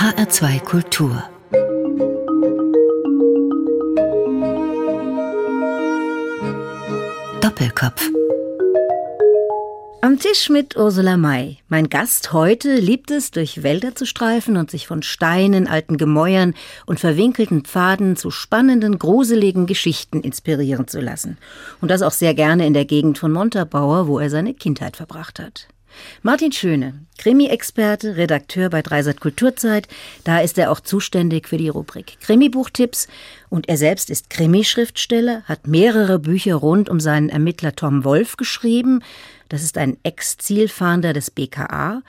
HR2 Kultur Doppelkopf am Tisch mit Ursula May. Mein Gast heute liebt es, durch Wälder zu streifen und sich von Steinen, alten Gemäuern und verwinkelten Pfaden zu spannenden, gruseligen Geschichten inspirieren zu lassen. Und das auch sehr gerne in der Gegend von Montabaur, wo er seine Kindheit verbracht hat. Martin Schöne, Krimi-Experte, Redakteur bei Dreisat Kulturzeit. Da ist er auch zuständig für die Rubrik Krimi-Buchtipps. Und er selbst ist Krimi-Schriftsteller, hat mehrere Bücher rund um seinen Ermittler Tom Wolf geschrieben. Das ist ein Ex-Zielfahnder des BKA.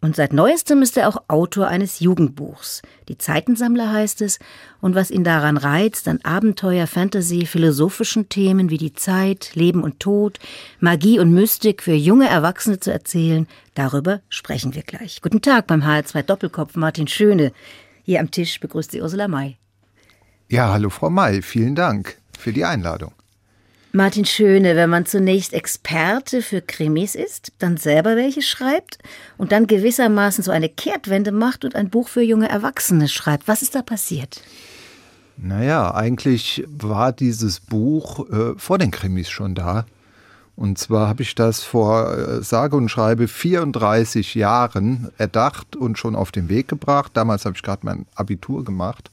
Und seit neuestem ist er auch Autor eines Jugendbuchs. Die Zeitensammler heißt es. Und was ihn daran reizt, an Abenteuer, Fantasy, philosophischen Themen wie die Zeit, Leben und Tod, Magie und Mystik für junge Erwachsene zu erzählen, darüber sprechen wir gleich. Guten Tag beim HR2 Doppelkopf, Martin Schöne. Hier am Tisch begrüßt Sie Ursula May. Ja, hallo Frau May, vielen Dank für die Einladung. Martin Schöne, wenn man zunächst Experte für Krimis ist, dann selber welche schreibt und dann gewissermaßen so eine Kehrtwende macht und ein Buch für junge Erwachsene schreibt. Was ist da passiert? Naja, eigentlich war dieses Buch äh, vor den Krimis schon da. Und zwar habe ich das vor äh, sage und schreibe 34 Jahren erdacht und schon auf den Weg gebracht. Damals habe ich gerade mein Abitur gemacht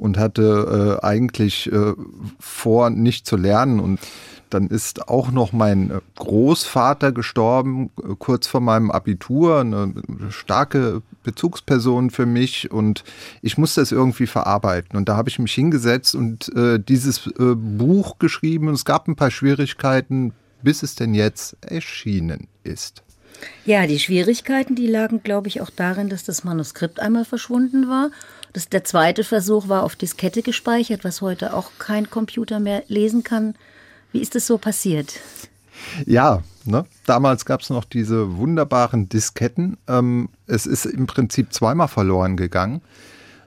und hatte äh, eigentlich äh, vor, nicht zu lernen. Und dann ist auch noch mein Großvater gestorben, äh, kurz vor meinem Abitur, eine starke Bezugsperson für mich und ich musste es irgendwie verarbeiten. Und da habe ich mich hingesetzt und äh, dieses äh, Buch geschrieben und es gab ein paar Schwierigkeiten, bis es denn jetzt erschienen ist. Ja, die Schwierigkeiten, die lagen, glaube ich, auch darin, dass das Manuskript einmal verschwunden war das, der zweite Versuch war auf Diskette gespeichert, was heute auch kein Computer mehr lesen kann. Wie ist das so passiert? Ja, ne? damals gab es noch diese wunderbaren Disketten. Ähm, es ist im Prinzip zweimal verloren gegangen.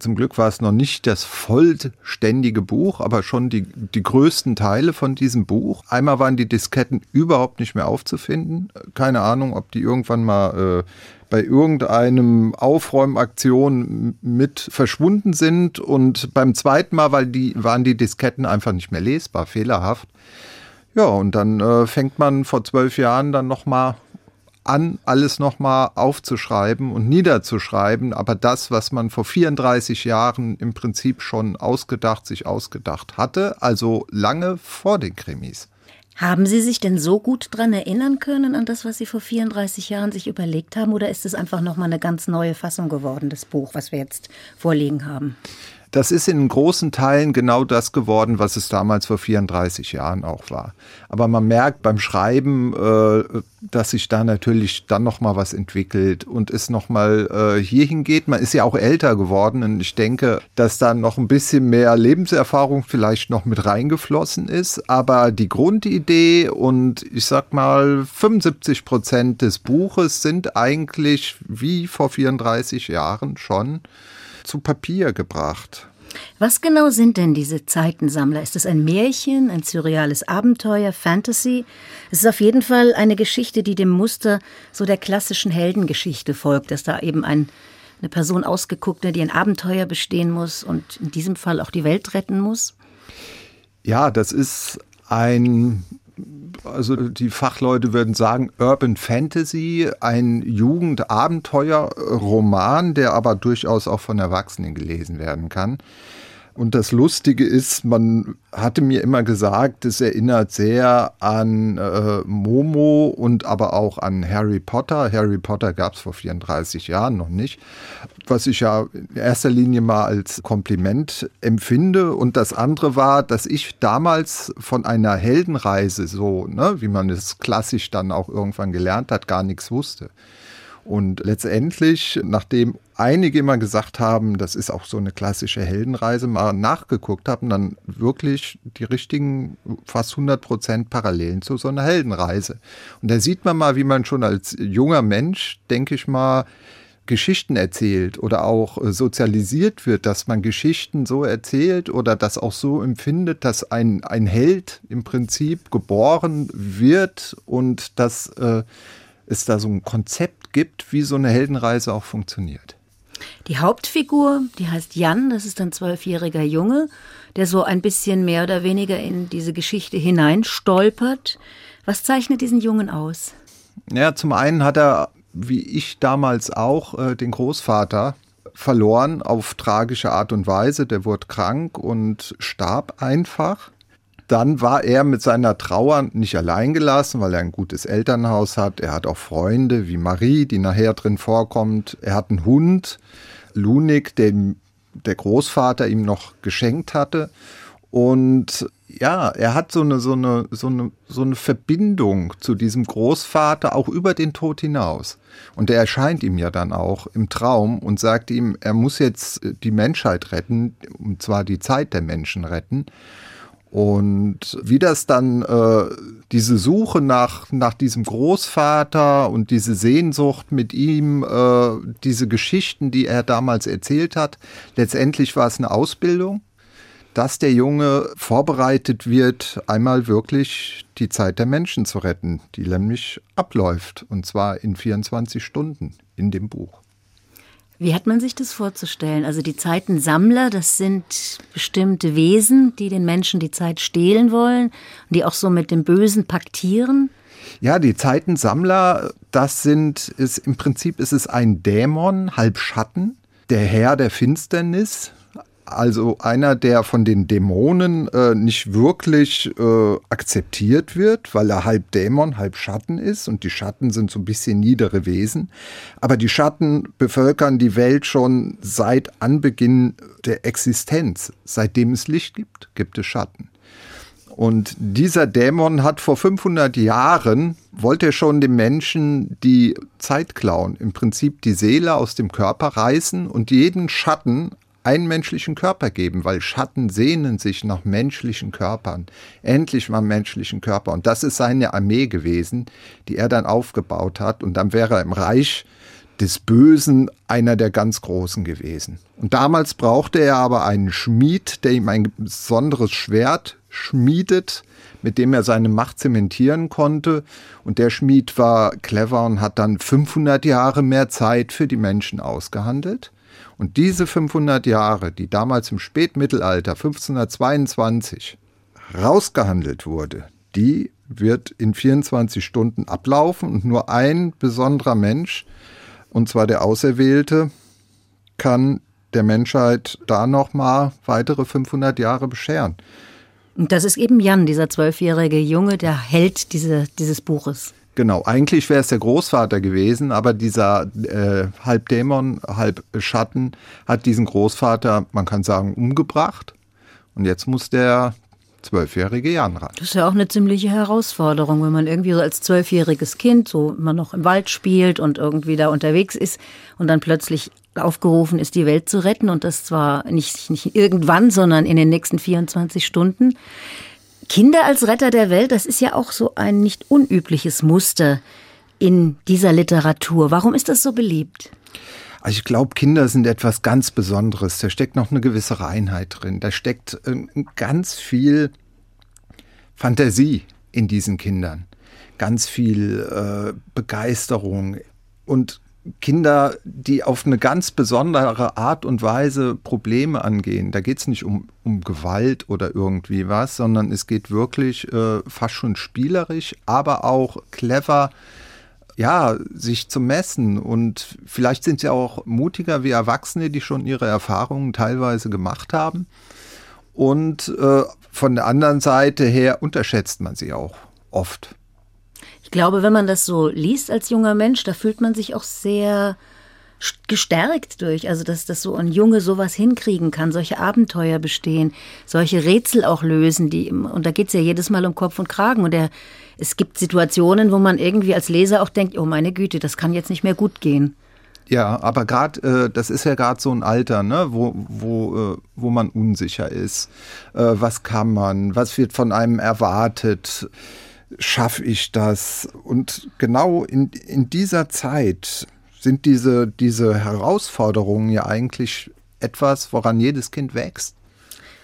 Zum Glück war es noch nicht das vollständige Buch, aber schon die, die größten Teile von diesem Buch. Einmal waren die Disketten überhaupt nicht mehr aufzufinden. Keine Ahnung, ob die irgendwann mal äh, bei irgendeinem Aufräumaktion mit verschwunden sind. Und beim zweiten Mal, weil die, waren die Disketten einfach nicht mehr lesbar, fehlerhaft. Ja, und dann äh, fängt man vor zwölf Jahren dann nochmal an, alles nochmal aufzuschreiben und niederzuschreiben, aber das, was man vor 34 Jahren im Prinzip schon ausgedacht, sich ausgedacht hatte, also lange vor den Krimis. Haben Sie sich denn so gut dran erinnern können an das, was Sie vor 34 Jahren sich überlegt haben, oder ist es einfach nochmal eine ganz neue Fassung geworden, das Buch, was wir jetzt vorliegen haben? Das ist in großen Teilen genau das geworden, was es damals vor 34 Jahren auch war. Aber man merkt beim Schreiben, äh, dass sich da natürlich dann noch mal was entwickelt und es noch mal äh, hierhin geht. Man ist ja auch älter geworden und ich denke, dass da noch ein bisschen mehr Lebenserfahrung vielleicht noch mit reingeflossen ist. Aber die Grundidee und ich sag mal 75 Prozent des Buches sind eigentlich wie vor 34 Jahren schon zu Papier gebracht. Was genau sind denn diese Zeitensammler? Ist es ein Märchen, ein surreales Abenteuer, Fantasy? Es ist auf jeden Fall eine Geschichte, die dem Muster so der klassischen Heldengeschichte folgt, dass da eben ein, eine Person ausgeguckt wird, die ein Abenteuer bestehen muss und in diesem Fall auch die Welt retten muss. Ja, das ist ein also die Fachleute würden sagen Urban Fantasy, ein Jugendabenteuerroman, der aber durchaus auch von Erwachsenen gelesen werden kann. Und das Lustige ist, man hatte mir immer gesagt, es erinnert sehr an äh, Momo und aber auch an Harry Potter. Harry Potter gab es vor 34 Jahren noch nicht, was ich ja in erster Linie mal als Kompliment empfinde. Und das andere war, dass ich damals von einer Heldenreise, so ne, wie man es klassisch dann auch irgendwann gelernt hat, gar nichts wusste. Und letztendlich, nachdem einige immer gesagt haben, das ist auch so eine klassische Heldenreise, mal nachgeguckt haben, dann wirklich die richtigen fast 100 Prozent Parallelen zu so einer Heldenreise. Und da sieht man mal, wie man schon als junger Mensch, denke ich mal, Geschichten erzählt oder auch sozialisiert wird, dass man Geschichten so erzählt oder das auch so empfindet, dass ein, ein Held im Prinzip geboren wird und dass äh, es da so ein Konzept gibt, wie so eine Heldenreise auch funktioniert. Die Hauptfigur, die heißt Jan, das ist ein zwölfjähriger Junge, der so ein bisschen mehr oder weniger in diese Geschichte hineinstolpert. Was zeichnet diesen Jungen aus? Ja, zum einen hat er, wie ich damals auch, äh, den Großvater verloren auf tragische Art und Weise. Der wurde krank und starb einfach. Dann war er mit seiner Trauer nicht allein gelassen, weil er ein gutes Elternhaus hat. Er hat auch Freunde wie Marie, die nachher drin vorkommt. Er hat einen Hund, Lunik, den der Großvater ihm noch geschenkt hatte. Und ja, er hat so eine, so eine, so eine, so eine Verbindung zu diesem Großvater auch über den Tod hinaus. Und er erscheint ihm ja dann auch im Traum und sagt ihm, er muss jetzt die Menschheit retten, und zwar die Zeit der Menschen retten. Und wie das dann, äh, diese Suche nach, nach diesem Großvater und diese Sehnsucht mit ihm, äh, diese Geschichten, die er damals erzählt hat, letztendlich war es eine Ausbildung, dass der Junge vorbereitet wird, einmal wirklich die Zeit der Menschen zu retten, die nämlich abläuft, und zwar in 24 Stunden in dem Buch. Wie hat man sich das vorzustellen? Also die Zeitensammler, das sind bestimmte Wesen, die den Menschen die Zeit stehlen wollen und die auch so mit dem Bösen paktieren? Ja, die Zeitensammler, das sind, ist, im Prinzip ist es ein Dämon, halb Schatten, der Herr der Finsternis, also einer, der von den Dämonen äh, nicht wirklich äh, akzeptiert wird, weil er halb Dämon, halb Schatten ist und die Schatten sind so ein bisschen niedere Wesen. Aber die Schatten bevölkern die Welt schon seit Anbeginn der Existenz. Seitdem es Licht gibt, gibt es Schatten. Und dieser Dämon hat vor 500 Jahren, wollte er schon dem Menschen die Zeit klauen, im Prinzip die Seele aus dem Körper reißen und jeden Schatten einen menschlichen Körper geben, weil Schatten sehnen sich nach menschlichen Körpern. Endlich mal menschlichen Körper. Und das ist seine Armee gewesen, die er dann aufgebaut hat. Und dann wäre er im Reich des Bösen einer der ganz Großen gewesen. Und damals brauchte er aber einen Schmied, der ihm ein besonderes Schwert schmiedet, mit dem er seine Macht zementieren konnte. Und der Schmied war clever und hat dann 500 Jahre mehr Zeit für die Menschen ausgehandelt. Und diese 500 Jahre, die damals im Spätmittelalter 1522 rausgehandelt wurde, die wird in 24 Stunden ablaufen und nur ein besonderer Mensch, und zwar der Auserwählte, kann der Menschheit da nochmal weitere 500 Jahre bescheren. Und das ist eben Jan, dieser zwölfjährige Junge, der Held diese, dieses Buches. Genau, eigentlich wäre es der Großvater gewesen, aber dieser äh, halb Dämon, halb Schatten hat diesen Großvater, man kann sagen, umgebracht. Und jetzt muss der zwölfjährige Jan ran. Das ist ja auch eine ziemliche Herausforderung, wenn man irgendwie so als zwölfjähriges Kind so immer noch im Wald spielt und irgendwie da unterwegs ist und dann plötzlich aufgerufen ist, die Welt zu retten und das zwar nicht, nicht irgendwann, sondern in den nächsten 24 Stunden. Kinder als Retter der Welt, das ist ja auch so ein nicht unübliches Muster in dieser Literatur. Warum ist das so beliebt? Also ich glaube, Kinder sind etwas ganz Besonderes. Da steckt noch eine gewisse Reinheit drin. Da steckt äh, ganz viel Fantasie in diesen Kindern. Ganz viel äh, Begeisterung. Und Kinder, die auf eine ganz besondere Art und Weise Probleme angehen. Da geht es nicht um, um Gewalt oder irgendwie was, sondern es geht wirklich äh, fast schon spielerisch, aber auch clever, ja, sich zu messen. Und vielleicht sind sie auch mutiger wie Erwachsene, die schon ihre Erfahrungen teilweise gemacht haben. Und äh, von der anderen Seite her unterschätzt man sie auch oft glaube, wenn man das so liest als junger Mensch, da fühlt man sich auch sehr gestärkt durch, also dass das so ein Junge sowas hinkriegen kann, solche Abenteuer bestehen, solche Rätsel auch lösen, die und da geht es ja jedes Mal um Kopf und Kragen und der, es gibt Situationen, wo man irgendwie als Leser auch denkt, oh meine Güte, das kann jetzt nicht mehr gut gehen. Ja, aber gerade, äh, das ist ja gerade so ein Alter, ne, wo, wo, äh, wo man unsicher ist. Äh, was kann man, was wird von einem erwartet? Schaffe ich das? Und genau in, in dieser Zeit sind diese, diese Herausforderungen ja eigentlich etwas, woran jedes Kind wächst.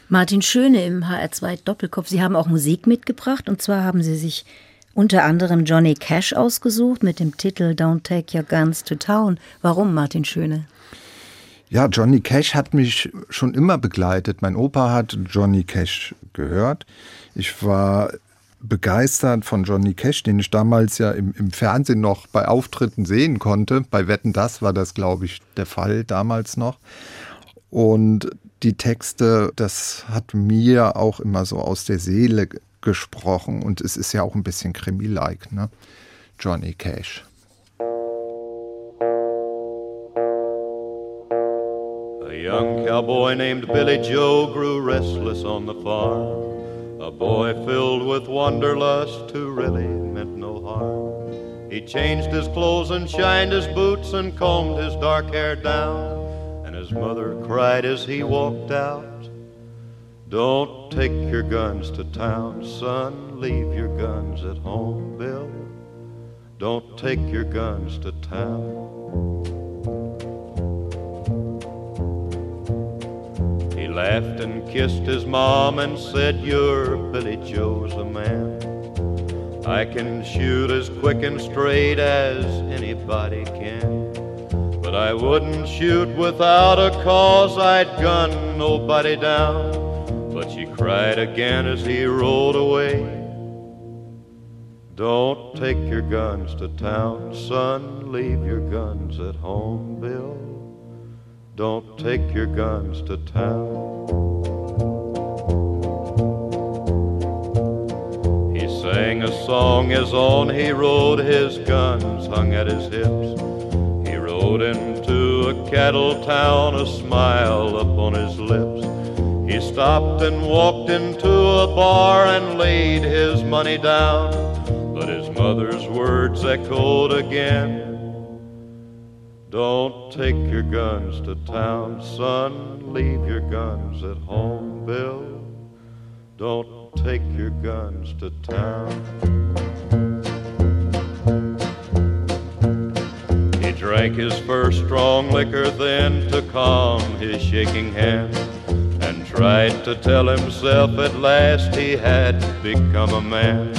Martin Schöne im HR2 Doppelkopf. Sie haben auch Musik mitgebracht und zwar haben Sie sich unter anderem Johnny Cash ausgesucht mit dem Titel Don't Take Your Guns to Town. Warum Martin Schöne? Ja, Johnny Cash hat mich schon immer begleitet. Mein Opa hat Johnny Cash gehört. Ich war begeistert von Johnny Cash, den ich damals ja im, im Fernsehen noch bei Auftritten sehen konnte. Bei Wetten das war das, glaube ich, der Fall damals noch. Und die Texte, das hat mir auch immer so aus der Seele gesprochen. Und es ist ja auch ein bisschen Krimi-like, ne? Johnny Cash. A young cowboy named Billy Joe grew restless on the farm. A boy filled with wanderlust who really meant no harm. He changed his clothes and shined his boots and combed his dark hair down. And his mother cried as he walked out. Don't take your guns to town, son. Leave your guns at home, Bill. Don't take your guns to town. Laughed and kissed his mom and said, You're Billy Joe's a man. I can shoot as quick and straight as anybody can. But I wouldn't shoot without a cause, I'd gun nobody down. But she cried again as he rode away. Don't take your guns to town, son. Leave your guns at home, Bill. Don't take your guns to town. He sang a song his own. He rode his guns hung at his hips. He rode into a cattle town, a smile upon his lips. He stopped and walked into a bar and laid his money down but his mother's words echoed again. Don't take your guns to town, son. Leave your guns at home, Bill. Don't take your guns to town. He drank his first strong liquor then to calm his shaking hand and tried to tell himself at last he had become a man.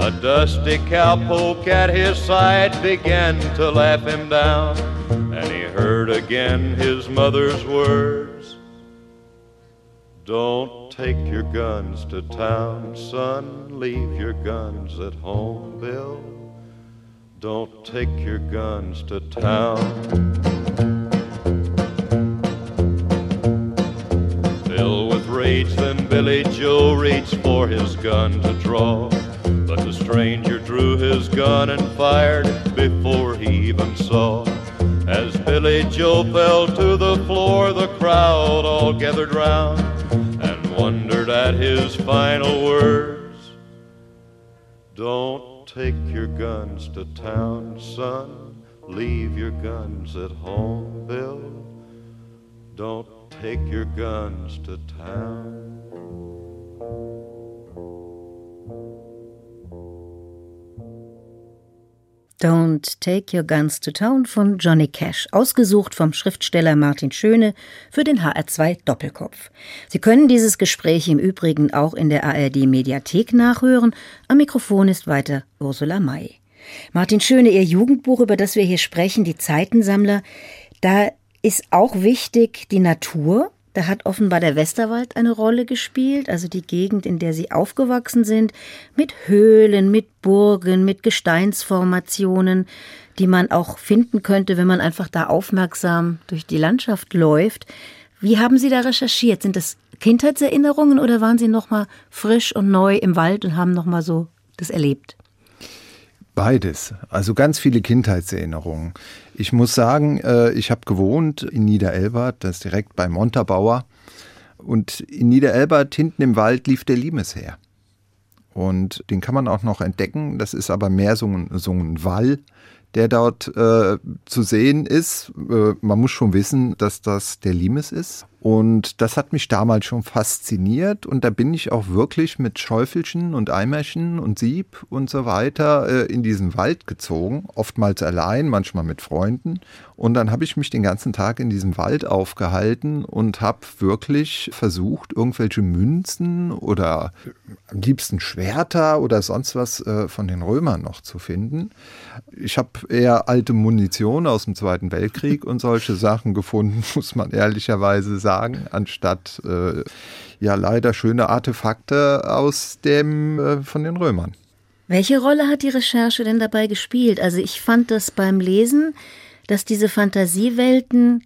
A dusty cowpoke at his side began to laugh him down, and he heard again his mother's words Don't take your guns to town, son. Leave your guns at home, Bill. Don't take your guns to town. Filled with rage, then Billy Joe reached for his gun to draw. But the stranger drew his gun and fired before he even saw. As Billy Joe fell to the floor, the crowd all gathered round and wondered at his final words. Don't take your guns to town, son. Leave your guns at home, Bill. Don't take your guns to town. Don't Take Your Guns to Town von Johnny Cash, ausgesucht vom Schriftsteller Martin Schöne für den HR2 Doppelkopf. Sie können dieses Gespräch im Übrigen auch in der ARD Mediathek nachhören. Am Mikrofon ist weiter Ursula May. Martin Schöne, Ihr Jugendbuch, über das wir hier sprechen, die Zeitensammler, da ist auch wichtig die Natur. Da hat offenbar der Westerwald eine Rolle gespielt, also die Gegend, in der sie aufgewachsen sind, mit Höhlen, mit Burgen, mit Gesteinsformationen, die man auch finden könnte, wenn man einfach da aufmerksam durch die Landschaft läuft. Wie haben Sie da recherchiert? Sind das Kindheitserinnerungen oder waren Sie noch mal frisch und neu im Wald und haben noch mal so das erlebt? Beides. Also ganz viele Kindheitserinnerungen. Ich muss sagen, äh, ich habe gewohnt in Niederelbert, das ist direkt bei Montabaur. Und in Niederelbert hinten im Wald lief der Limes her. Und den kann man auch noch entdecken. Das ist aber mehr so ein, so ein Wall, der dort äh, zu sehen ist. Äh, man muss schon wissen, dass das der Limes ist. Und das hat mich damals schon fasziniert und da bin ich auch wirklich mit Schäufelchen und Eimerchen und Sieb und so weiter äh, in diesen Wald gezogen, oftmals allein, manchmal mit Freunden. Und dann habe ich mich den ganzen Tag in diesem Wald aufgehalten und habe wirklich versucht, irgendwelche Münzen oder am liebsten Schwerter oder sonst was äh, von den Römern noch zu finden. Ich habe eher alte Munition aus dem Zweiten Weltkrieg und solche Sachen gefunden, muss man ehrlicherweise sagen sagen, anstatt äh, ja leider schöne Artefakte aus dem äh, von den Römern. Welche Rolle hat die Recherche denn dabei gespielt? Also ich fand das beim Lesen, dass diese Fantasiewelten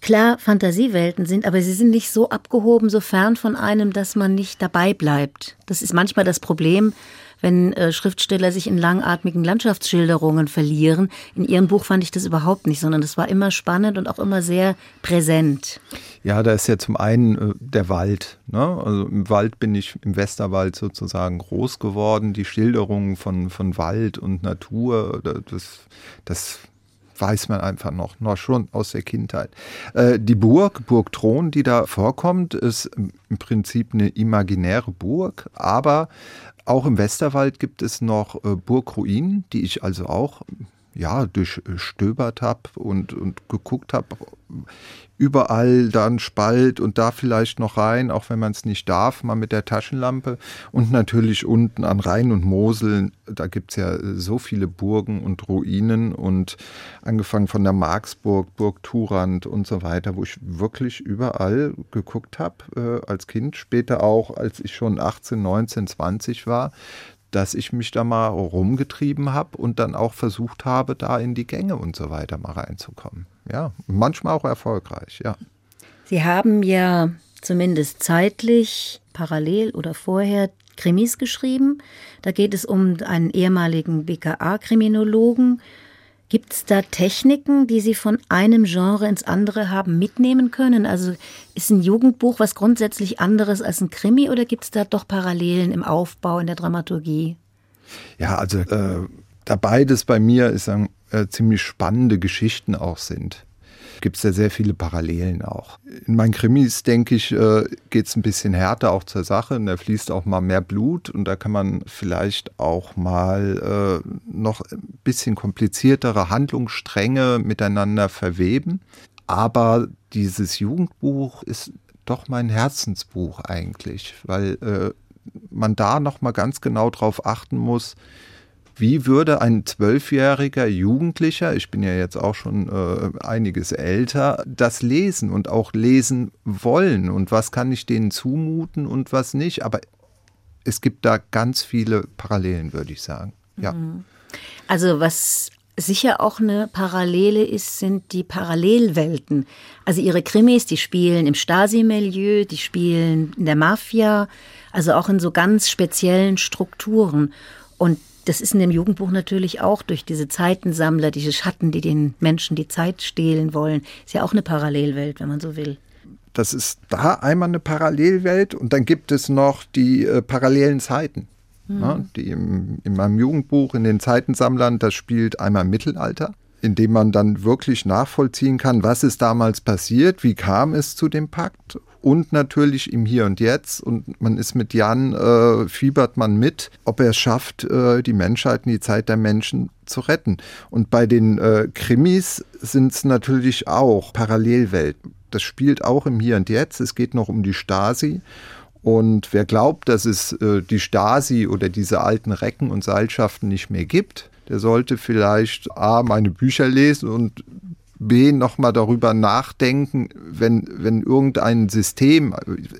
klar Fantasiewelten sind, aber sie sind nicht so abgehoben, so fern von einem, dass man nicht dabei bleibt. Das ist manchmal das Problem, wenn äh, Schriftsteller sich in langatmigen Landschaftsschilderungen verlieren. In ihrem Buch fand ich das überhaupt nicht, sondern es war immer spannend und auch immer sehr präsent. Ja, da ist ja zum einen äh, der Wald. Ne? Also im Wald bin ich im Westerwald sozusagen groß geworden. Die Schilderungen von, von Wald und Natur, das, das weiß man einfach noch, noch schon aus der Kindheit. Äh, die Burg, Burg Thron, die da vorkommt, ist im Prinzip eine imaginäre Burg, aber auch im Westerwald gibt es noch äh, Burgruinen, die ich also auch ja, durchstöbert habe und, und geguckt habe, überall da ein Spalt und da vielleicht noch rein, auch wenn man es nicht darf, mal mit der Taschenlampe. Und natürlich unten an Rhein und Mosel, da gibt es ja so viele Burgen und Ruinen und angefangen von der Marksburg, Burg Turand und so weiter, wo ich wirklich überall geguckt habe äh, als Kind, später auch, als ich schon 18, 19, 20 war dass ich mich da mal rumgetrieben habe und dann auch versucht habe, da in die Gänge und so weiter mal reinzukommen. Ja, manchmal auch erfolgreich, ja. Sie haben ja zumindest zeitlich, parallel oder vorher Krimis geschrieben. Da geht es um einen ehemaligen BKA-Kriminologen, Gibt es da Techniken, die Sie von einem Genre ins andere haben mitnehmen können? Also ist ein Jugendbuch was grundsätzlich anderes als ein Krimi oder gibt es da doch Parallelen im Aufbau, in der Dramaturgie? Ja, also äh, da beides bei mir ist äh, ziemlich spannende Geschichten auch sind gibt es ja sehr viele Parallelen auch. In meinen Krimis, denke ich, äh, geht es ein bisschen härter auch zur Sache und da fließt auch mal mehr Blut und da kann man vielleicht auch mal äh, noch ein bisschen kompliziertere Handlungsstränge miteinander verweben. Aber dieses Jugendbuch ist doch mein Herzensbuch eigentlich, weil man da noch mal ganz genau drauf achten muss, wie würde ein zwölfjähriger Jugendlicher, ich bin ja jetzt auch schon äh, einiges älter, das lesen und auch lesen wollen? Und was kann ich denen zumuten und was nicht? Aber es gibt da ganz viele Parallelen, würde ich sagen. Ja. Mhm. Also was sicher auch eine Parallele ist, sind die Parallelwelten. Also ihre Krimis, die spielen im Stasi-Milieu, die spielen in der Mafia, also auch in so ganz speziellen Strukturen. Und das ist in dem Jugendbuch natürlich auch durch diese Zeitensammler, diese Schatten, die den Menschen die Zeit stehlen wollen. Ist ja auch eine Parallelwelt, wenn man so will. Das ist da einmal eine Parallelwelt und dann gibt es noch die äh, parallelen Zeiten. Mhm. Ne, die im, in meinem Jugendbuch, in den Zeitensammlern, das spielt einmal Mittelalter, in dem man dann wirklich nachvollziehen kann, was ist damals passiert, wie kam es zu dem Pakt und natürlich im Hier und Jetzt. Und man ist mit Jan, äh, fiebert man mit, ob er es schafft, äh, die Menschheit in die Zeit der Menschen zu retten. Und bei den äh, Krimis sind es natürlich auch Parallelwelten. Das spielt auch im Hier und Jetzt. Es geht noch um die Stasi. Und wer glaubt, dass es äh, die Stasi oder diese alten Recken und Seilschaften nicht mehr gibt, der sollte vielleicht A, meine Bücher lesen und B, nochmal darüber nachdenken, wenn, wenn irgendein System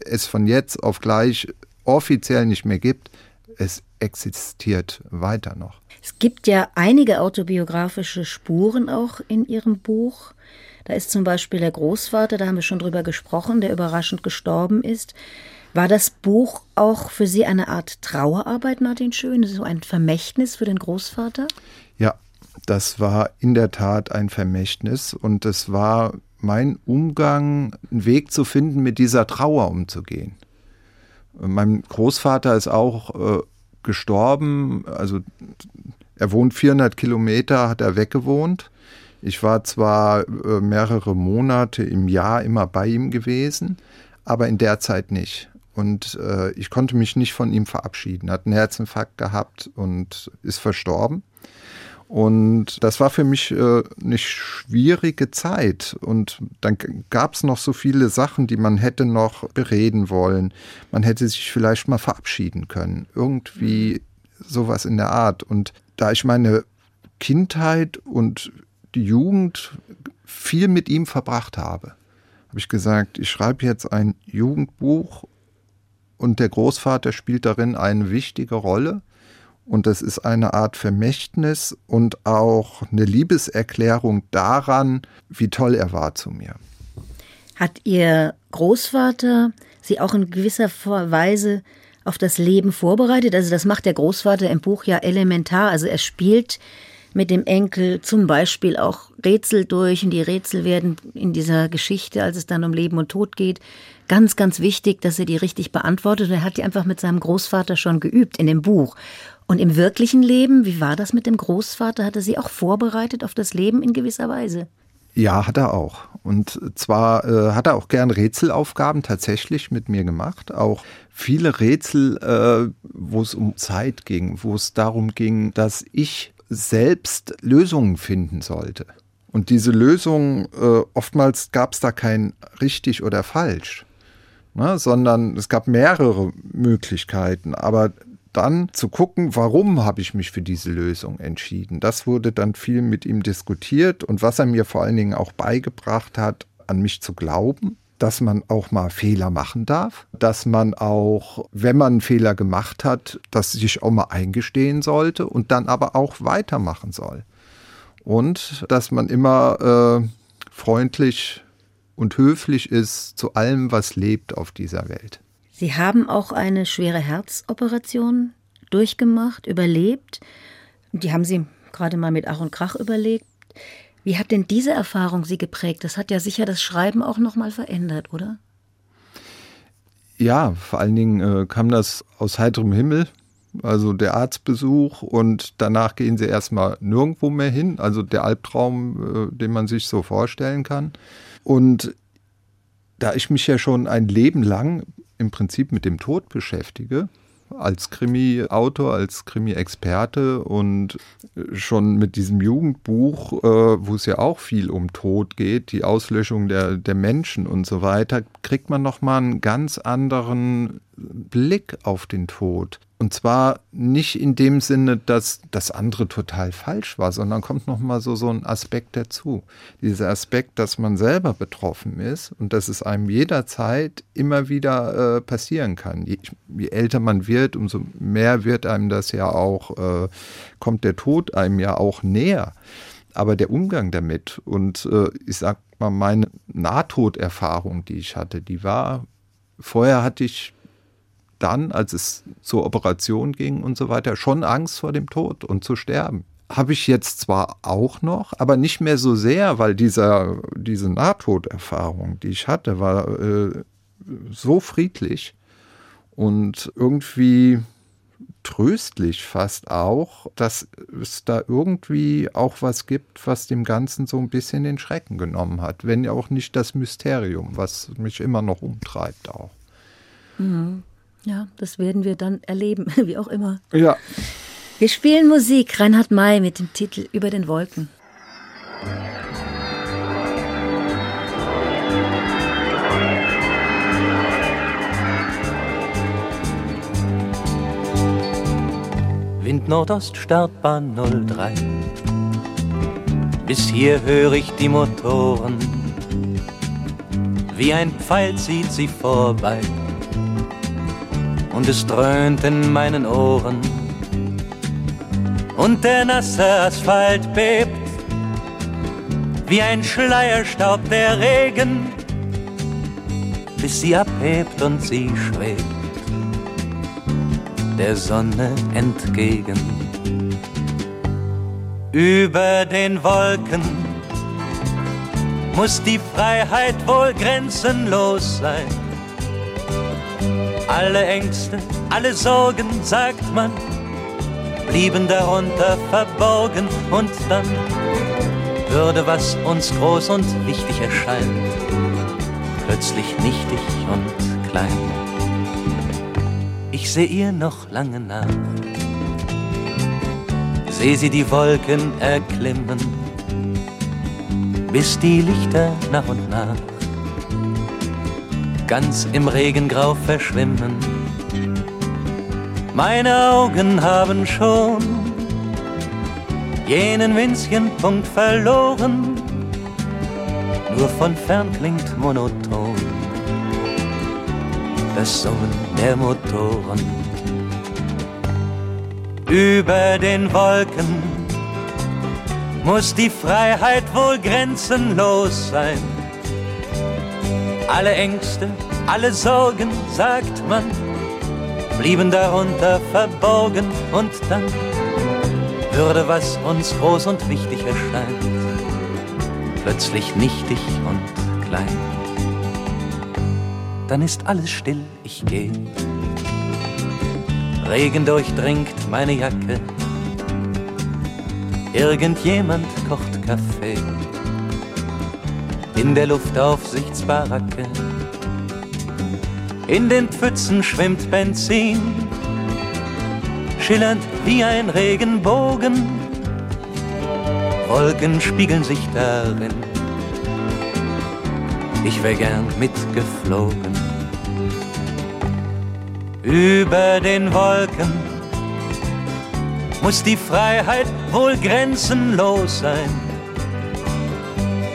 es von jetzt auf gleich offiziell nicht mehr gibt, es existiert weiter noch. Es gibt ja einige autobiografische Spuren auch in Ihrem Buch. Da ist zum Beispiel der Großvater, da haben wir schon drüber gesprochen, der überraschend gestorben ist. War das Buch auch für Sie eine Art Trauerarbeit, Martin Schön? So ein Vermächtnis für den Großvater? Ja, das war in der Tat ein Vermächtnis und es war mein Umgang, einen Weg zu finden, mit dieser Trauer umzugehen. Mein Großvater ist auch äh, gestorben, also er wohnt 400 Kilometer, hat er weggewohnt. Ich war zwar äh, mehrere Monate im Jahr immer bei ihm gewesen, aber in der Zeit nicht. Und äh, ich konnte mich nicht von ihm verabschieden. Er hat einen Herzinfarkt gehabt und ist verstorben. Und das war für mich äh, eine schwierige Zeit. Und dann gab es noch so viele Sachen, die man hätte noch bereden wollen. Man hätte sich vielleicht mal verabschieden können. Irgendwie sowas in der Art. Und da ich meine Kindheit und die Jugend viel mit ihm verbracht habe, habe ich gesagt, ich schreibe jetzt ein Jugendbuch und der Großvater spielt darin eine wichtige Rolle. Und das ist eine Art Vermächtnis und auch eine Liebeserklärung daran, wie toll er war zu mir. Hat Ihr Großvater Sie auch in gewisser Weise auf das Leben vorbereitet? Also das macht der Großvater im Buch ja elementar. Also er spielt mit dem Enkel zum Beispiel auch Rätsel durch und die Rätsel werden in dieser Geschichte, als es dann um Leben und Tod geht, ganz, ganz wichtig, dass er die richtig beantwortet. Und er hat die einfach mit seinem Großvater schon geübt in dem Buch. Und im wirklichen Leben, wie war das mit dem Großvater? Hat er Sie auch vorbereitet auf das Leben in gewisser Weise? Ja, hat er auch. Und zwar äh, hat er auch gern Rätselaufgaben tatsächlich mit mir gemacht. Auch viele Rätsel, äh, wo es um Zeit ging, wo es darum ging, dass ich selbst Lösungen finden sollte. Und diese Lösungen, äh, oftmals gab es da kein richtig oder falsch, ne, sondern es gab mehrere Möglichkeiten. Aber dann zu gucken, warum habe ich mich für diese Lösung entschieden. Das wurde dann viel mit ihm diskutiert und was er mir vor allen Dingen auch beigebracht hat, an mich zu glauben, dass man auch mal Fehler machen darf, dass man auch, wenn man einen Fehler gemacht hat, das sich auch mal eingestehen sollte und dann aber auch weitermachen soll. Und dass man immer äh, freundlich und höflich ist zu allem, was lebt auf dieser Welt. Sie haben auch eine schwere Herzoperation durchgemacht, überlebt. Die haben Sie gerade mal mit Ach und Krach überlegt. Wie hat denn diese Erfahrung Sie geprägt? Das hat ja sicher das Schreiben auch noch mal verändert, oder? Ja, vor allen Dingen äh, kam das aus heiterem Himmel. Also der Arztbesuch und danach gehen sie erstmal nirgendwo mehr hin. Also der Albtraum, äh, den man sich so vorstellen kann. Und da ich mich ja schon ein Leben lang im Prinzip mit dem Tod beschäftige, als Krimi-Autor, als Krimi-Experte und schon mit diesem Jugendbuch, äh, wo es ja auch viel um Tod geht, die Auslöschung der, der Menschen und so weiter, kriegt man nochmal einen ganz anderen Blick auf den Tod. Und zwar nicht in dem Sinne, dass das andere total falsch war, sondern kommt noch mal so so ein Aspekt dazu. Dieser Aspekt, dass man selber betroffen ist und dass es einem jederzeit immer wieder äh, passieren kann. Je, je, älter man wird, umso mehr wird einem das ja auch, äh, kommt der Tod einem ja auch näher. Aber der Umgang damit und äh, ich sag mal, meine Nahtoderfahrung, die ich hatte, die war, vorher hatte ich dann, als es zur Operation ging und so weiter, schon Angst vor dem Tod und zu sterben. Habe ich jetzt zwar auch noch, aber nicht mehr so sehr, weil dieser, diese Nahtoderfahrung, die ich hatte, war äh, so friedlich und irgendwie tröstlich fast auch, dass es da irgendwie auch was gibt, was dem Ganzen so ein bisschen den Schrecken genommen hat, wenn ja auch nicht das Mysterium, was mich immer noch umtreibt auch. Mhm. Ja, das werden wir dann erleben, wie auch immer. Ja. Wir spielen Musik, Reinhard May mit dem Titel Über den Wolken. Wind Nordost, Startbahn 03. Bis hier höre ich die Motoren. Wie ein Pfeil zieht sie vorbei und es dröhnt in meinen Ohren. Und der nasse Asphalt bebt, wie ein Schleierstaub der Regen, bis sie abhebt und sie schwebt der Sonne entgegen. Über den Wolken muss die Freiheit wohl grenzenlos sein alle Ängste, alle Sorgen, sagt man, blieben darunter verborgen. Und dann würde, was uns groß und wichtig erscheint, plötzlich nichtig und klein. Ich seh ihr noch lange nach, seh sie die Wolken erklimmen, bis die Lichter nach und nach ganz im Regengrau verschwimmen. Meine Augen haben schon jenen winzigen Punkt verloren, nur von fern klingt monoton das Summen der Motoren. Über den Wolken muss die Freiheit wohl grenzenlos sein. Alle Ängste, alle Sorgen, sagt man, blieben darunter verborgen und dann würde, was uns groß und wichtig erscheint, plötzlich nichtig und klein. Dann ist alles still, ich geh. Regen durchdringt meine Jacke. Irgendjemand kocht Kaffee. In der Luftaufsichtsbaracke. In den Pfützen schwimmt Benzin schillernd wie ein Regenbogen. Wolken spiegeln sich darin. Ich wär gern mitgeflogen. Über den Wolken muss die Freiheit wohl grenzenlos sein.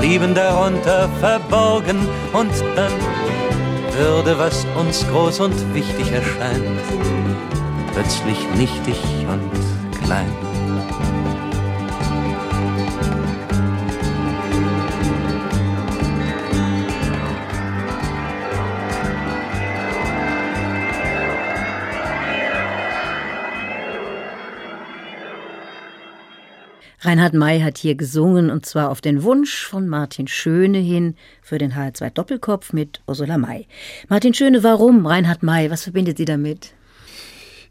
blieben darunter verborgen und dann würde, was uns groß und wichtig erscheint, plötzlich nichtig und klein. Reinhard May hat hier gesungen und zwar auf den Wunsch von Martin Schöne hin für den HR2 Doppelkopf mit Ursula May. Martin Schöne, warum Reinhard May? Was verbindet Sie damit?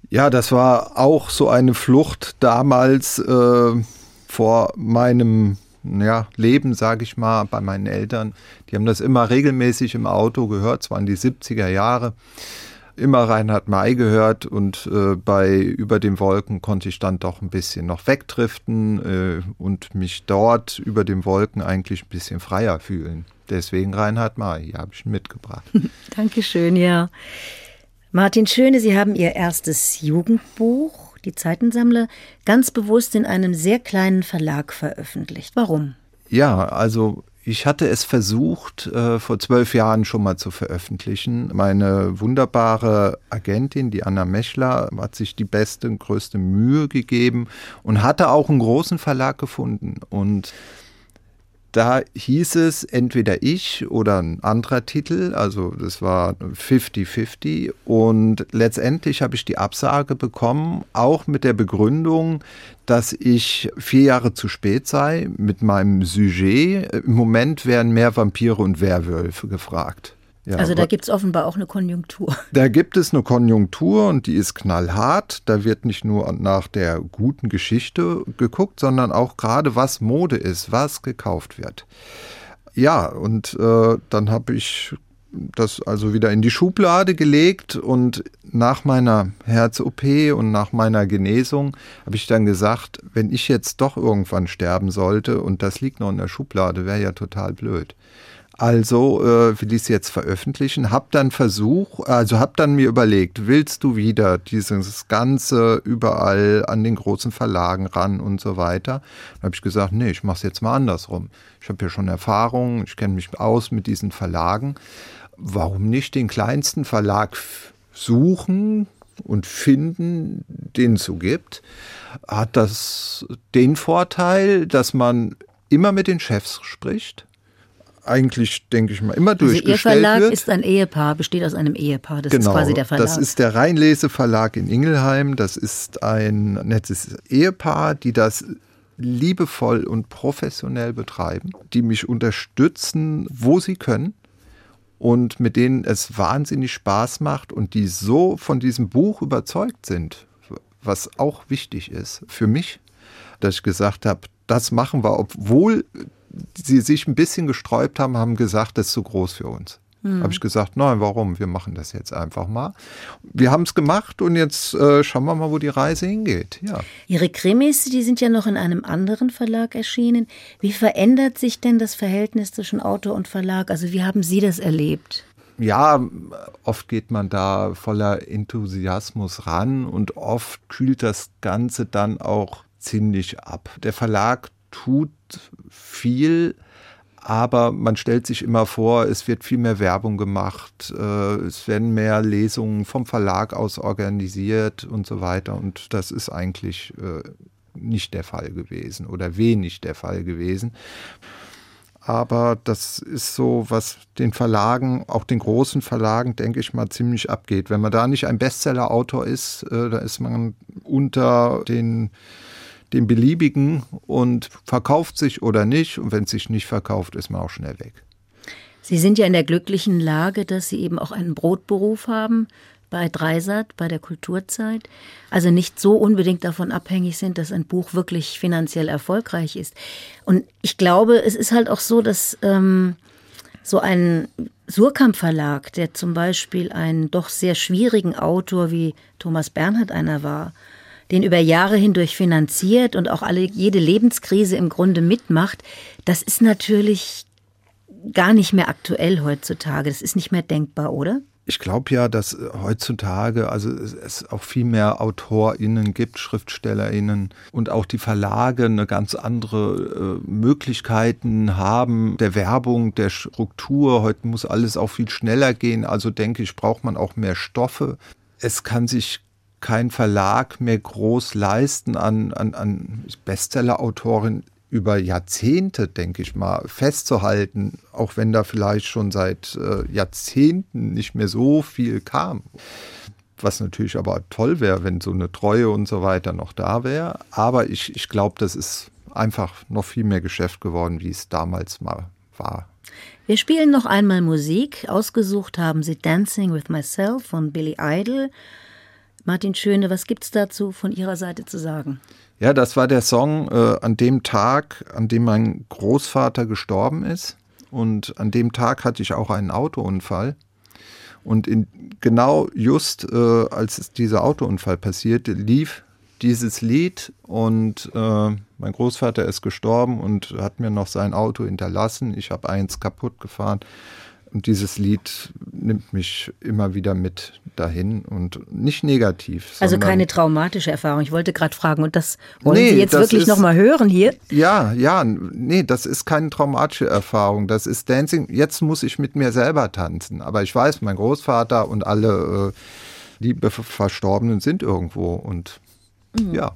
Ja, das war auch so eine Flucht damals äh, vor meinem ja, Leben, sage ich mal, bei meinen Eltern. Die haben das immer regelmäßig im Auto gehört, es waren die 70er Jahre. Immer Reinhard May gehört und äh, bei Über den Wolken konnte ich dann doch ein bisschen noch wegdriften äh, und mich dort über den Wolken eigentlich ein bisschen freier fühlen. Deswegen Reinhard May, hier habe ich ihn mitgebracht. Dankeschön, ja. Martin Schöne, Sie haben Ihr erstes Jugendbuch, die Zeitensammler, ganz bewusst in einem sehr kleinen Verlag veröffentlicht. Warum? Ja, also ich hatte es versucht, äh, vor zwölf Jahren schon mal zu veröffentlichen. Meine wunderbare Agentin, die Anna Mechler, hat sich die beste und größte Mühe gegeben und hatte auch einen großen Verlag gefunden. Und da hieß es entweder ich oder ein anderer Titel, also das war 50-50 und letztendlich habe ich die Absage bekommen, auch mit der Begründung, dass ich vier Jahre zu spät sei mit meinem Sujet. Im Moment werden mehr Vampire und Werwölfe gefragt. Ja, also da gibt es offenbar auch eine Konjunktur. Da gibt es eine Konjunktur und die ist knallhart. Da wird nicht nur nach der guten Geschichte geguckt, sondern auch gerade, was Mode ist, was gekauft wird. Ja, und äh, dann habe ich das also wieder in die Schublade gelegt und nach meiner Herz-OP und nach meiner Genesung habe ich dann gesagt, wenn ich jetzt doch irgendwann sterben sollte und das liegt noch in der Schublade, wäre ja total blöd. Also äh, will ich es jetzt veröffentlichen. Hab dann Versuch, also hab dann mir überlegt, willst du wieder dieses Ganze überall an den großen Verlagen ran und so weiter? Dann habe ich gesagt, nee, ich mache es jetzt mal andersrum. Ich habe ja schon Erfahrung, ich kenne mich aus mit diesen Verlagen. Warum nicht den kleinsten Verlag suchen und finden, den es so gibt? Hat das den Vorteil, dass man immer mit den Chefs spricht. Eigentlich, denke ich mal, immer Also durchgestellt Ihr Verlag wird. ist ein Ehepaar, besteht aus einem Ehepaar. Das ist quasi der Verlag. Genau, Das ist der Rheinlese Verlag in Ingelheim. Das ist ein nettes Ehepaar, die das liebevoll und professionell betreiben, die mich unterstützen, wo sie können und mit denen es wahnsinnig Spaß macht und die so von diesem Buch überzeugt sind, was auch wichtig ist für mich, dass ich gesagt habe, das machen wir, obwohl sie sich ein bisschen gesträubt haben, haben gesagt, das ist zu groß für uns. Habe ich gesagt, nein, warum? Wir machen das jetzt einfach mal. Wir haben es gemacht und jetzt äh, schauen wir mal, wo die Reise hingeht. Ja. Ihre Krimis, die sind ja noch in einem anderen Verlag erschienen. Wie verändert sich denn das Verhältnis zwischen Autor und Verlag? Also wie haben Sie das erlebt? ja, oft geht man da voller Enthusiasmus ran und oft kühlt das Ganze dann auch ziemlich ab. Der Verlag tut viel, aber man stellt sich immer vor, es wird viel mehr Werbung gemacht, äh, es werden mehr Lesungen vom Verlag aus organisiert und so weiter. Und das ist eigentlich äh, nicht der Fall gewesen oder wenig der Fall gewesen. Aber das ist so, was den Verlagen, auch den großen Verlagen, denke ich mal, ziemlich abgeht. Wenn man da nicht ein Bestseller-Autor ist, äh, da ist man unter den, den beliebigen und verkauft sich oder nicht. Und wenn es sich nicht verkauft, ist man auch schnell weg. Sie sind ja in der glücklichen Lage, dass Sie eben auch einen Brotberuf haben bei Dreisat, bei der Kulturzeit. Also nicht so unbedingt davon abhängig sind, dass ein Buch wirklich finanziell erfolgreich ist. Und ich glaube, es ist halt auch so, dass ähm, so ein Surkamp Verlag, der zum Beispiel einen doch sehr schwierigen Autor wie Thomas Bernhard einer war, den über Jahre hindurch finanziert und auch alle, jede Lebenskrise im Grunde mitmacht, das ist natürlich gar nicht mehr aktuell heutzutage. Das ist nicht mehr denkbar, oder? Ich glaube ja, dass heutzutage also es auch viel mehr AutorInnen gibt, SchriftstellerInnen und auch die Verlage eine ganz andere äh, Möglichkeiten haben der Werbung, der Struktur. Heute muss alles auch viel schneller gehen. Also denke ich, braucht man auch mehr Stoffe. Es kann sich kein Verlag mehr groß leisten an, an, an Bestseller-Autorin über Jahrzehnte, denke ich mal, festzuhalten, auch wenn da vielleicht schon seit äh, Jahrzehnten nicht mehr so viel kam. Was natürlich aber toll wäre, wenn so eine Treue und so weiter noch da wäre. Aber ich, ich glaube, das ist einfach noch viel mehr Geschäft geworden, wie es damals mal war. Wir spielen noch einmal Musik. Ausgesucht haben Sie Dancing with Myself von Billy Idol. Martin Schöne, was gibt's dazu von Ihrer Seite zu sagen? Ja, das war der Song äh, an dem Tag, an dem mein Großvater gestorben ist. Und an dem Tag hatte ich auch einen Autounfall. Und in, genau just äh, als dieser Autounfall passierte, lief dieses Lied und äh, mein Großvater ist gestorben und hat mir noch sein Auto hinterlassen. Ich habe eins kaputt gefahren. Und dieses Lied nimmt mich immer wieder mit dahin und nicht negativ. Also keine traumatische Erfahrung. Ich wollte gerade fragen, und das wollen Nee, Sie jetzt wirklich nochmal hören hier? Ja, ja, nee, das ist keine traumatische Erfahrung. Das ist Dancing. Jetzt muss ich mit mir selber tanzen. Aber ich weiß, mein Großvater und alle äh, liebe Verstorbenen sind irgendwo und ja.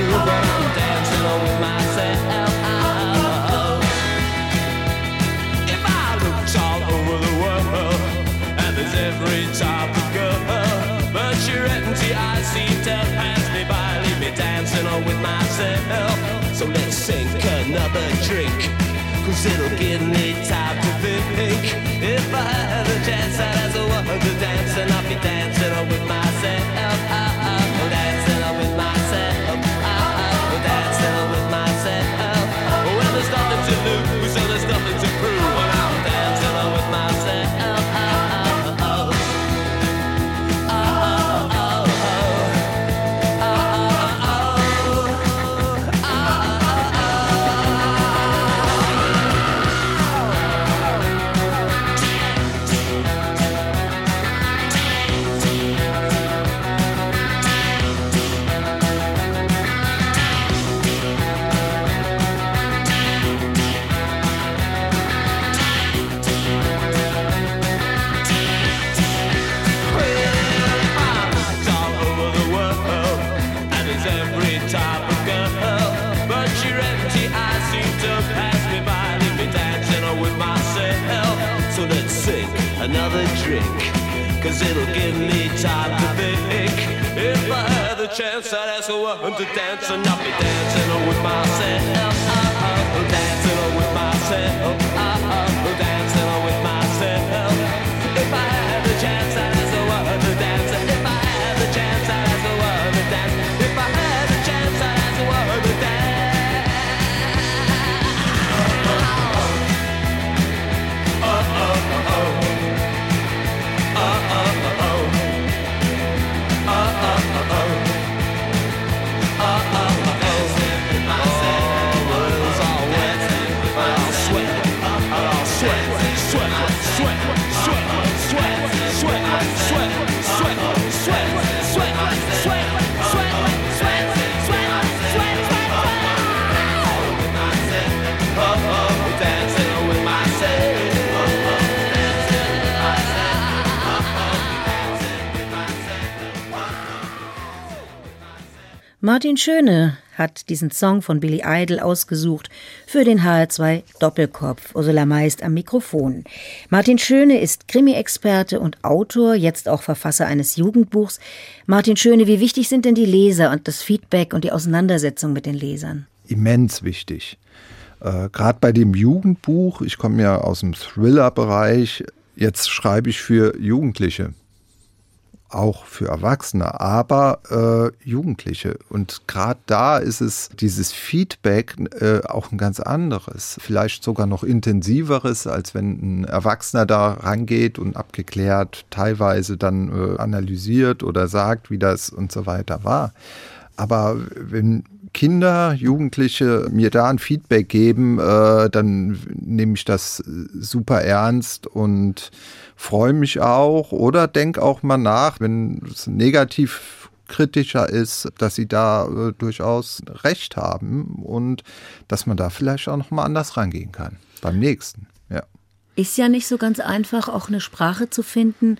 myself. So let's sink another drink, cause it'll give me time to think. If I had a chance, I'd as a woman to dance, and I'll be dancing with myself. Martin Schöne hat diesen Song von Billy Idol ausgesucht für den HR2 Doppelkopf. Ursula Meist am Mikrofon. Martin Schöne ist Krimi-Experte und Autor, jetzt auch Verfasser eines Jugendbuchs. Martin Schöne, wie wichtig sind denn die Leser und das Feedback und die Auseinandersetzung mit den Lesern? immens wichtig. Äh, Gerade bei dem Jugendbuch, ich komme ja aus dem Thriller-Bereich, jetzt schreibe ich für Jugendliche, auch für Erwachsene, aber äh, Jugendliche. Und gerade da ist es dieses Feedback äh, auch ein ganz anderes, vielleicht sogar noch intensiveres, als wenn ein Erwachsener da rangeht und abgeklärt, teilweise dann äh, analysiert oder sagt, wie das und so weiter war. Aber wenn Kinder, Jugendliche mir da ein Feedback geben, äh, dann nehme ich das super ernst und freue mich auch oder denke auch mal nach, wenn es negativ kritischer ist, dass sie da äh, durchaus recht haben und dass man da vielleicht auch noch mal anders rangehen kann beim nächsten. Ja. Ist ja nicht so ganz einfach, auch eine Sprache zu finden,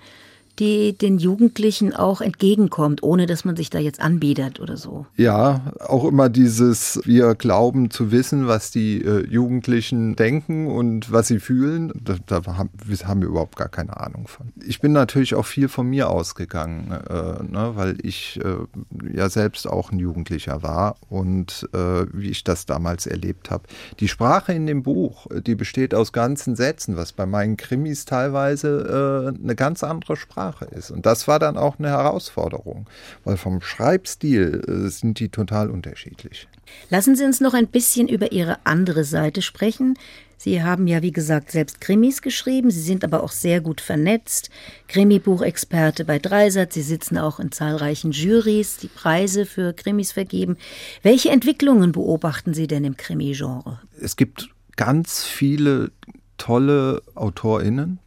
die den Jugendlichen auch entgegenkommt, ohne dass man sich da jetzt anbiedert oder so. Ja, auch immer dieses, wir glauben zu wissen, was die äh, Jugendlichen denken und was sie fühlen. Da, da haben, haben, wir überhaupt gar keine Ahnung von. Ich bin natürlich auch viel von mir ausgegangen, äh, ne, weil ich äh, ja selbst auch ein Jugendlicher war und äh, wie ich das damals erlebt habe. Die Sprache in dem Buch, die besteht aus ganzen Sätzen, was bei meinen Krimis teilweise äh, eine ganz andere Sprache Sprache ist. Und das war dann auch eine Herausforderung, weil vom Schreibstil äh, sind die total unterschiedlich. Lassen Sie uns noch ein bisschen über Ihre andere Seite sprechen. Sie haben ja, wie gesagt, selbst Krimis geschrieben. Sie sind aber auch sehr gut vernetzt. Krimibuchexperte bei Dreisat. Sie sitzen auch in zahlreichen Jurys, die Preise für Krimis vergeben. Welche Entwicklungen beobachten Sie denn im Krimi-Genre? Es gibt ganz viele tolle AutorInnen,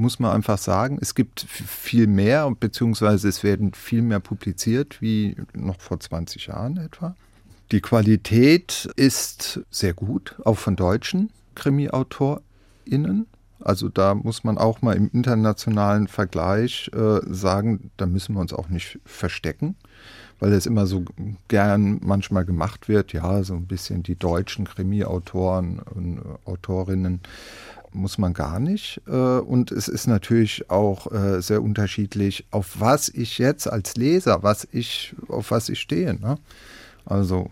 muss man einfach sagen. Es gibt viel mehr, beziehungsweise es werden viel mehr publiziert wie noch vor 20 Jahren etwa. Die Qualität ist sehr gut, auch von deutschen Krimi-AutorInnen. Also da muss man auch mal im internationalen Vergleich äh, sagen, da müssen wir uns auch nicht verstecken, weil es immer so gern manchmal gemacht wird, ja, so ein bisschen die deutschen Krimi-Autoren und Autorinnen muss man gar nicht. Äh, und es ist natürlich auch äh, sehr unterschiedlich, auf was ich jetzt als Leser, was ich, auf was ich stehe. Ne? Also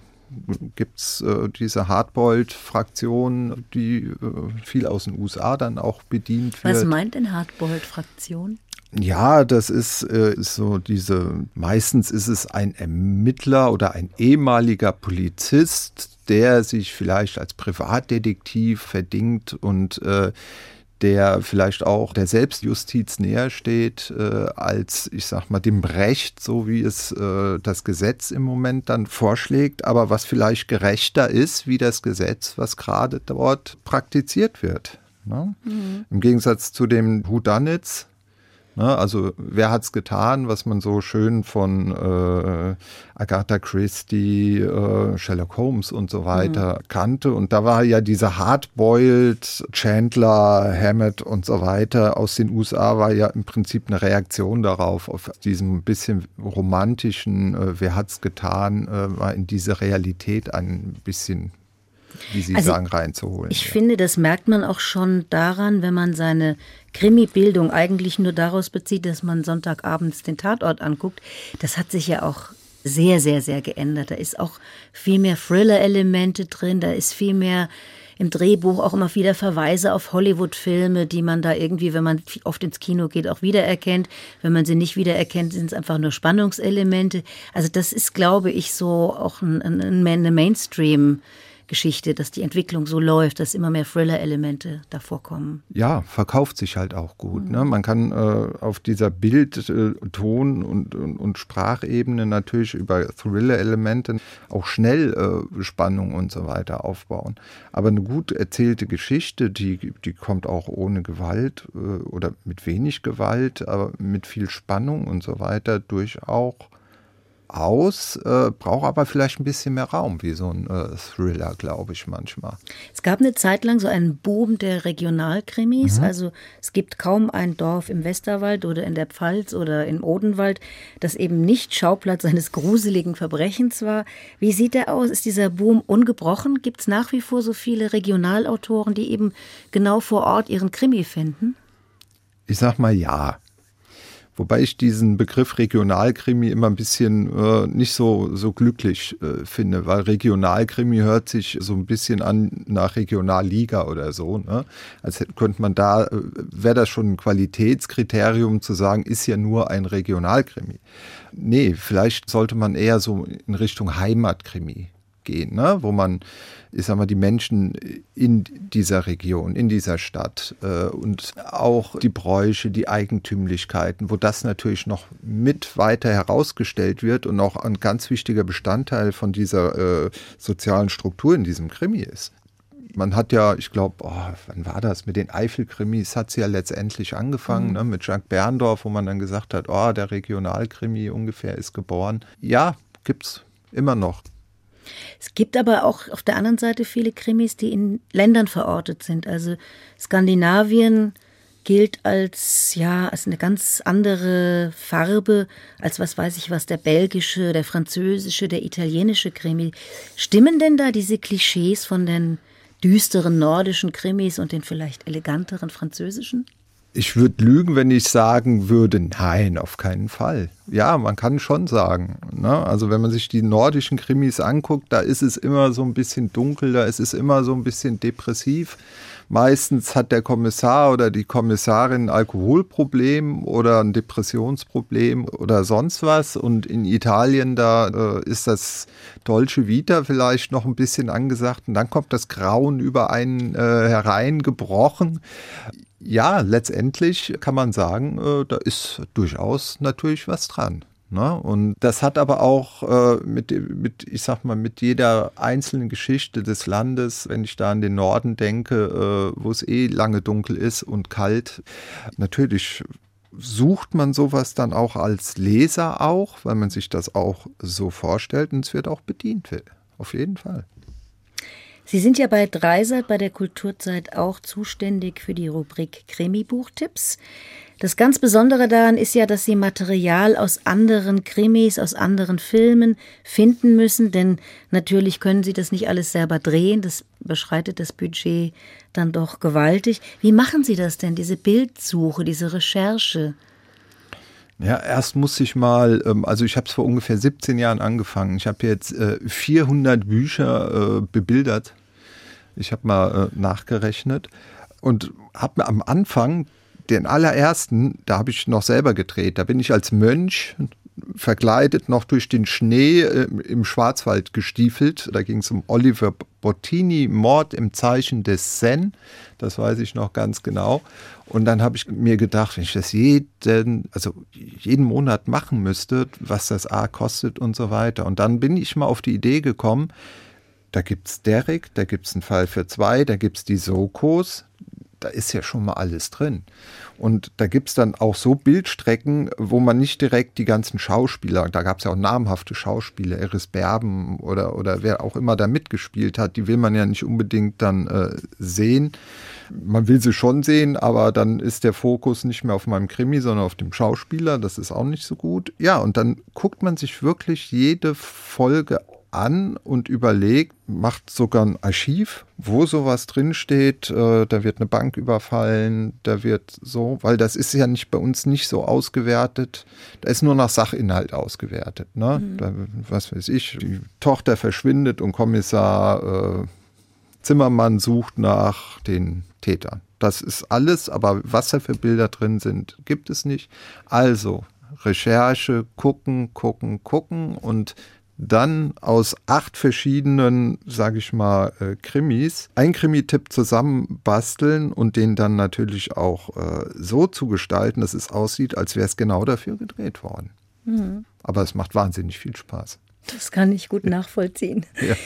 gibt es äh, diese Hardboiled-Fraktion, die viel aus den USA dann auch bedient wird. Was meint denn Hardboiled-Fraktion? Ja, das ist, äh, ist so diese, meistens ist es ein Ermittler oder ein ehemaliger Polizist, der sich vielleicht als Privatdetektiv verdingt und äh, der vielleicht auch der Selbstjustiz näher steht äh, als, ich sag mal, dem Recht, so wie es äh, das Gesetz im Moment dann vorschlägt, aber was vielleicht gerechter ist, wie das Gesetz, was gerade dort praktiziert wird. Ne? Mhm. Im Gegensatz zu dem Whodunits, Ne? Also wer hat's getan, was man so schön von äh, Agatha Christie, äh, Sherlock Holmes und so weiter mhm. kannte. Und da war ja dieser Hardboiled Chandler, Hammett und so weiter aus den USA war ja im Prinzip eine Reaktion darauf, auf diesem bisschen romantischen, äh, wer hat's getan, äh, war in diese Realität ein bisschen wie Sie Also, sagen, reinzuholen. Ich ja. finde, das merkt man auch schon daran, wenn man seine Krimi-Bildung eigentlich nur daraus bezieht, dass man Sonntagabends den Tatort anguckt. Das hat sich ja auch sehr, sehr, sehr geändert. Da ist auch viel mehr Thriller-Elemente drin, da ist viel mehr im Drehbuch auch immer wieder Verweise auf Hollywood-Filme, die man da irgendwie, wenn man oft ins Kino geht, auch wiedererkennt. Wenn man sie nicht wiedererkennt, sind es einfach nur Spannungselemente. Also das ist, glaube ich, so auch ein, ein, eine Mainstream- Geschichte, dass die Entwicklung so läuft, dass immer mehr Thriller-Elemente davor kommen. Ja, verkauft sich halt auch gut. Ne? Man kann äh, auf dieser Bild-, äh, Ton- und, und, und Sprachebene natürlich über Thriller-Elemente auch schnell äh, Spannung und so weiter aufbauen. Aber eine gut erzählte Geschichte, die, die kommt auch ohne Gewalt äh, oder mit wenig Gewalt, aber mit viel Spannung und so weiter durch auch aus, äh, braucht aber vielleicht ein bisschen mehr Raum, wie so ein äh, Thriller, glaube ich manchmal. Es gab eine Zeit lang so einen Boom der Regionalkrimis. Mhm. Also es gibt kaum ein Dorf im Westerwald oder in der Pfalz oder im Odenwald, das eben nicht Schauplatz eines gruseligen Verbrechens war. Wie sieht der aus? Ist dieser Boom ungebrochen? Gibt es nach wie vor so viele Regionalautoren, die eben genau vor Ort ihren Krimi finden? Ich sag mal ja. Wobei ich diesen Begriff Regionalkrimi immer ein bisschen äh, nicht so, so glücklich äh, finde, weil Regionalkrimi hört sich so ein bisschen an nach Regionalliga oder so. Ne? Als könnte man da, äh, wäre das schon ein Qualitätskriterium zu sagen, ist ja nur ein Regionalkrimi. Nee, vielleicht sollte man eher so in Richtung Heimatkrimi gehen, ne? wo man, ich sag mal, die Menschen in dieser Region, in dieser Stadt äh, und auch die Bräuche, die Eigentümlichkeiten, wo das natürlich noch mit weiter herausgestellt wird und auch ein ganz wichtiger Bestandteil von dieser äh, sozialen Struktur in diesem Krimi ist. Man hat ja, ich glaube, oh, wann war das? Mit den Eifel-Krimis hat sie ja letztendlich angefangen, ne? mit Jacques Berndorf, wo man dann gesagt hat, oh, der Regionalkrimi ungefähr ist geboren. Ja, gibt's immer noch. Es gibt aber auch auf der anderen Seite viele Krimis, die in Ländern verortet sind. Also Skandinavien gilt als ja als eine ganz andere Farbe als was weiß ich was der belgische, der französische, der italienische Krimi. Stimmen denn da diese Klischees von den düsteren nordischen Krimis und den vielleicht eleganteren französischen? Ich würde lügen, wenn ich sagen würde, nein, auf keinen Fall. Ja, man kann schon sagen. Ne? Also wenn man sich die nordischen Krimis anguckt, da ist es immer so ein bisschen dunkel, da ist es immer so ein bisschen depressiv. Meistens hat der Kommissar oder die Kommissarin ein Alkoholproblem oder ein Depressionsproblem oder sonst was. Und in Italien, da äh, ist das Dolce Vita vielleicht noch ein bisschen angesagt. Und dann kommt das Grauen über einen äh, hereingebrochen. Ja, letztendlich kann man sagen, äh, da ist durchaus natürlich was dran. Ne? Und das hat aber auch äh, mit, mit, ich sag mal, mit jeder einzelnen Geschichte des Landes, wenn ich da an den Norden denke, äh, wo es eh lange dunkel ist und kalt, natürlich sucht man sowas dann auch als Leser auch, weil man sich das auch so vorstellt und es wird auch bedient, auf jeden Fall. Sie sind ja bei Dreisat bei der Kulturzeit auch zuständig für die Rubrik Krimi-Buchtipps. Das ganz Besondere daran ist ja, dass Sie Material aus anderen Krimis, aus anderen Filmen finden müssen, denn natürlich können Sie das nicht alles selber drehen, das beschreitet das Budget dann doch gewaltig. Wie machen Sie das denn, diese Bildsuche, diese Recherche? Ja, erst muss ich mal, ähm, also ich habe es vor ungefähr 17 Jahren angefangen. Ich habe jetzt äh, 400 Bücher äh, bebildert. Ich habe mal äh, nachgerechnet und habe mir am Anfang den allerersten, da habe ich noch selber gedreht. Da bin ich als Mönch verkleidet noch durch den Schnee äh, im Schwarzwald gestiefelt. Da ging es um Oliver Bottini, Mord im Zeichen des Zen. Das weiß ich noch ganz genau. Und dann habe ich mir gedacht, wenn ich das jeden, also jeden Monat machen müsste, was das A kostet und so weiter. Und dann bin ich mal auf die Idee gekommen, da gibt es Derek, da gibt es einen Fall für zwei, da gibt es die Sokos, da ist ja schon mal alles drin. Und da gibt es dann auch so Bildstrecken, wo man nicht direkt die ganzen Schauspieler, da gab es ja auch namhafte Schauspieler, Eris Berben oder, oder wer auch immer da mitgespielt hat, die will man ja nicht unbedingt dann äh, sehen. Man will sie schon sehen, aber dann ist der Fokus nicht mehr auf meinem Krimi, sondern auf dem Schauspieler. Das ist auch nicht so gut. Ja, und dann guckt man sich wirklich jede Folge an und überlegt, macht sogar ein Archiv, wo sowas drinsteht. Äh, da wird eine Bank überfallen, da wird so, weil das ist ja nicht bei uns nicht so ausgewertet. Da ist nur nach Sachinhalt ausgewertet. Ne? Mhm. Da, was weiß ich, die Tochter verschwindet und Kommissar äh, Zimmermann sucht nach den Tätern. Das ist alles, aber was da für Bilder drin sind, gibt es nicht. Also Recherche, gucken, gucken, gucken und dann aus acht verschiedenen, sage ich mal, äh, Krimis ein Krimi-Tipp zusammenbasteln und den dann natürlich auch äh, so zu gestalten, dass es aussieht, als wäre es genau dafür gedreht worden. Mhm. Aber es macht wahnsinnig viel Spaß. Das kann ich gut nachvollziehen. ja.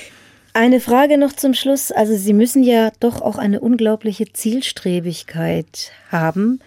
Eine Frage noch zum Schluss. Also Sie müssen ja doch auch eine unglaubliche Zielstrebigkeit haben.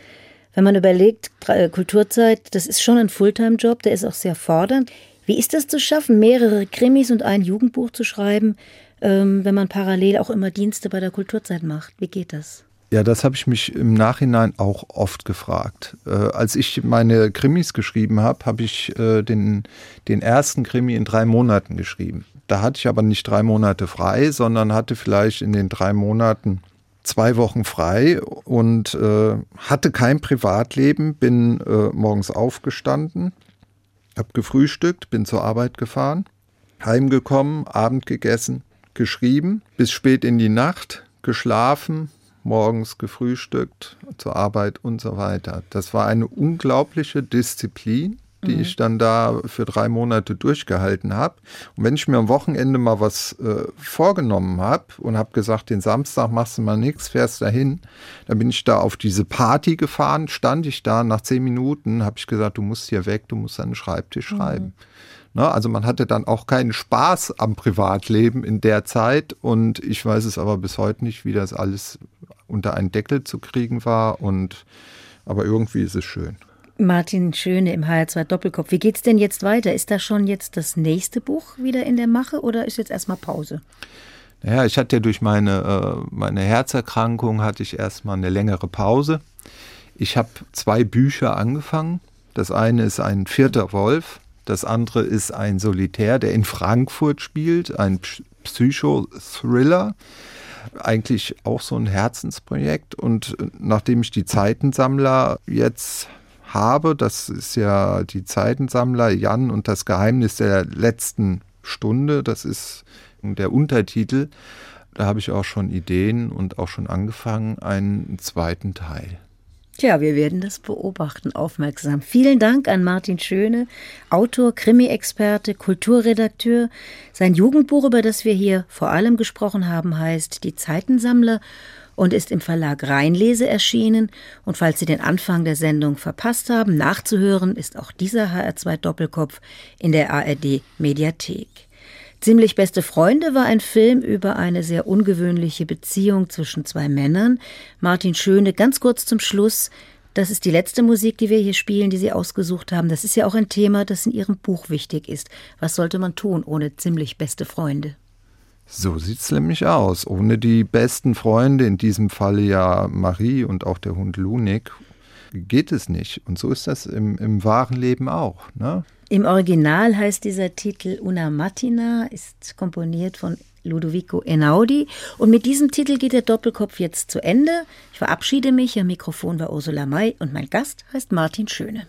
Wenn man überlegt, Kulturzeit, das ist schon ein Fulltime-Job, der ist auch sehr fordernd. Wie ist das zu schaffen, mehrere Krimis und ein Jugendbuch zu schreiben, ähm, wenn man parallel auch immer Dienste bei der Kulturzeit macht? Wie geht das? Ja, das habe ich mich im Nachhinein auch oft gefragt. Äh, als ich meine Krimis geschrieben habe, habe ich äh, den, den ersten Krimi in drei Monaten geschrieben. Da hatte ich aber nicht drei Monate frei, sondern hatte vielleicht in den drei Monaten zwei Wochen frei und äh, hatte kein Privatleben, bin äh, morgens aufgestanden, habe gefrühstückt, bin zur Arbeit gefahren, heimgekommen, Abend gegessen, geschrieben, bis spät in die Nacht, geschlafen, morgens gefrühstückt, zur Arbeit und so weiter. Das war eine unglaubliche Disziplin die mhm. ich dann da für drei Monate durchgehalten habe. Und wenn ich mir am Wochenende mal was äh, vorgenommen habe und habe gesagt, den Samstag machst du mal nichts, fährst dahin, dann bin ich da auf diese Party gefahren, stand ich da, nach zehn Minuten habe ich gesagt, du musst hier weg, du musst an den Schreibtisch mhm. schreiben. Ne, also man hatte dann auch keinen Spaß am Privatleben in der Zeit und ich weiß es aber bis heute nicht, wie das alles unter einen Deckel zu kriegen war und aber irgendwie ist es schön. Martin Schöne im HR2 Doppelkopf. Wie geht's denn jetzt weiter? Ist da schon jetzt das nächste Buch wieder in der Mache oder ist jetzt erstmal Pause? Naja, ich hatte ja durch meine, äh, meine Herzerkrankung hatte ich erstmal eine längere Pause. Ich habe zwei Bücher angefangen. Das eine ist ein vierter Wolf, das andere ist ein Solitär, der in Frankfurt spielt, ein Psychothriller eigentlich auch so ein Herzensprojekt. Und nachdem ich die Zeitensammler jetzt habe. Das ist ja die Zeitensammler Jan und das Geheimnis der letzten Stunde. Das ist der Untertitel. Da habe ich auch schon Ideen und auch schon angefangen, einen zweiten Teil. Tja, wir werden das beobachten, aufmerksam. Vielen Dank an Martin Schöne, Autor, Krimi-Experte, Kulturredakteur. Sein Jugendbuch, über das wir hier vor allem gesprochen haben, heißt Die Zeitensammler und ist im Verlag Rheinlese erschienen. Und falls Sie den Anfang der Sendung verpasst haben, nachzuhören ist auch dieser HR2 Doppelkopf in der ARD Mediathek. Ziemlich beste Freunde war ein Film über eine sehr ungewöhnliche Beziehung zwischen zwei Männern. Martin Schöne, ganz kurz zum Schluss. Das ist die letzte Musik, die wir hier spielen, die Sie ausgesucht haben. Das ist ja auch ein Thema, das in Ihrem Buch wichtig ist. Was sollte man tun ohne ziemlich beste Freunde? So sieht es nämlich aus. Ohne die besten Freunde, in diesem Falle ja Marie und auch der Hund Lunik, geht es nicht. Und so ist das im, im wahren Leben auch. Ne? Im Original heißt dieser Titel Una Mattina, ist komponiert von Ludovico Einaudi. Und mit diesem Titel geht der Doppelkopf jetzt zu Ende. Ich verabschiede mich. Am Mikrofon war Ursula May und mein Gast heißt Martin Schöne.